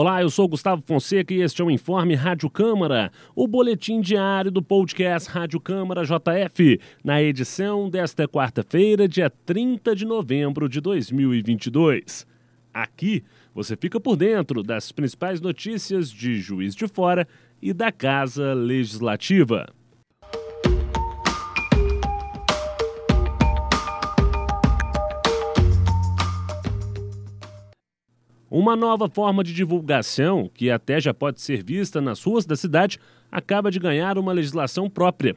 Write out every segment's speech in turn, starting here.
Olá, eu sou Gustavo Fonseca e este é o Informe Rádio Câmara, o boletim diário do podcast Rádio Câmara JF, na edição desta quarta-feira, dia 30 de novembro de 2022. Aqui você fica por dentro das principais notícias de Juiz de Fora e da Casa Legislativa. Uma nova forma de divulgação, que até já pode ser vista nas ruas da cidade, acaba de ganhar uma legislação própria.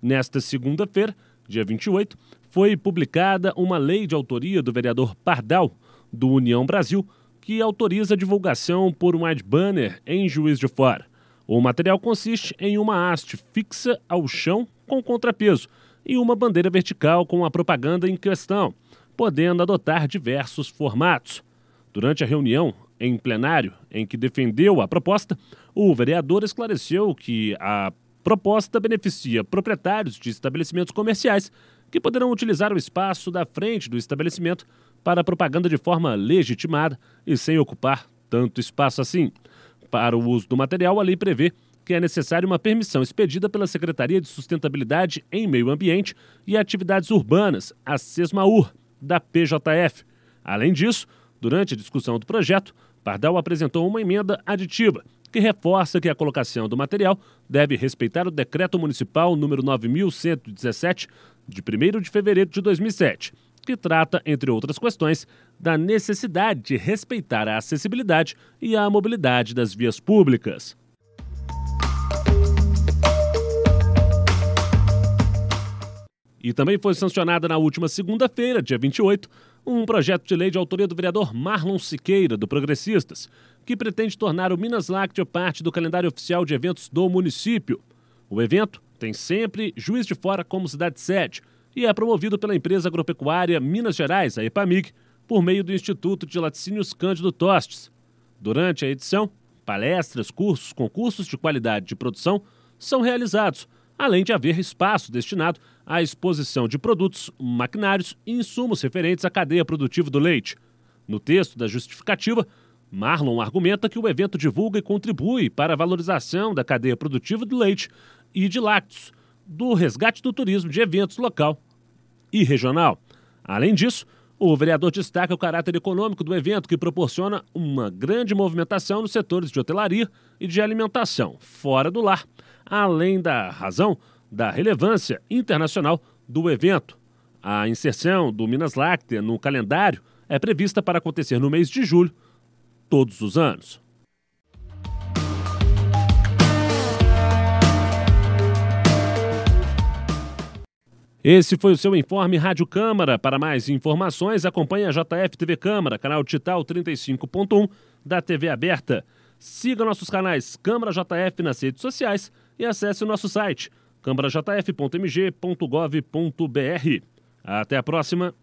Nesta segunda-feira, dia 28, foi publicada uma lei de autoria do vereador Pardal, do União Brasil, que autoriza a divulgação por um ad banner em Juiz de Fora. O material consiste em uma haste fixa ao chão com contrapeso e uma bandeira vertical com a propaganda em questão, podendo adotar diversos formatos. Durante a reunião em plenário em que defendeu a proposta, o vereador esclareceu que a proposta beneficia proprietários de estabelecimentos comerciais que poderão utilizar o espaço da frente do estabelecimento para propaganda de forma legitimada e sem ocupar tanto espaço assim. Para o uso do material, a lei prevê que é necessária uma permissão expedida pela Secretaria de Sustentabilidade em Meio Ambiente e Atividades Urbanas, a SESMAUR, da PJF. Além disso, Durante a discussão do projeto, Pardal apresentou uma emenda aditiva que reforça que a colocação do material deve respeitar o Decreto Municipal número 9117 de 1 de fevereiro de 2007, que trata, entre outras questões, da necessidade de respeitar a acessibilidade e a mobilidade das vias públicas. E também foi sancionada na última segunda-feira, dia 28, um projeto de lei de autoria do vereador Marlon Siqueira, do Progressistas, que pretende tornar o Minas Lácteo parte do calendário oficial de eventos do município. O evento tem sempre Juiz de Fora como cidade sede e é promovido pela empresa agropecuária Minas Gerais, a EPAMIG, por meio do Instituto de Laticínios Cândido Tostes. Durante a edição, palestras, cursos, concursos de qualidade de produção são realizados, além de haver espaço destinado à exposição de produtos, maquinários e insumos referentes à cadeia produtiva do leite. No texto da justificativa, Marlon argumenta que o evento divulga e contribui para a valorização da cadeia produtiva do leite e de lácteos, do resgate do turismo de eventos local e regional. Além disso, o vereador destaca o caráter econômico do evento, que proporciona uma grande movimentação nos setores de hotelaria e de alimentação, fora do lar, além da razão da relevância internacional do evento. A inserção do Minas Láctea no calendário é prevista para acontecer no mês de julho, todos os anos. Esse foi o seu informe Rádio Câmara. Para mais informações, acompanhe a JF TV Câmara, canal digital 35.1 da TV aberta. Siga nossos canais Câmara JF nas redes sociais e acesse o nosso site câmarajf.mg.gov.br. Até a próxima!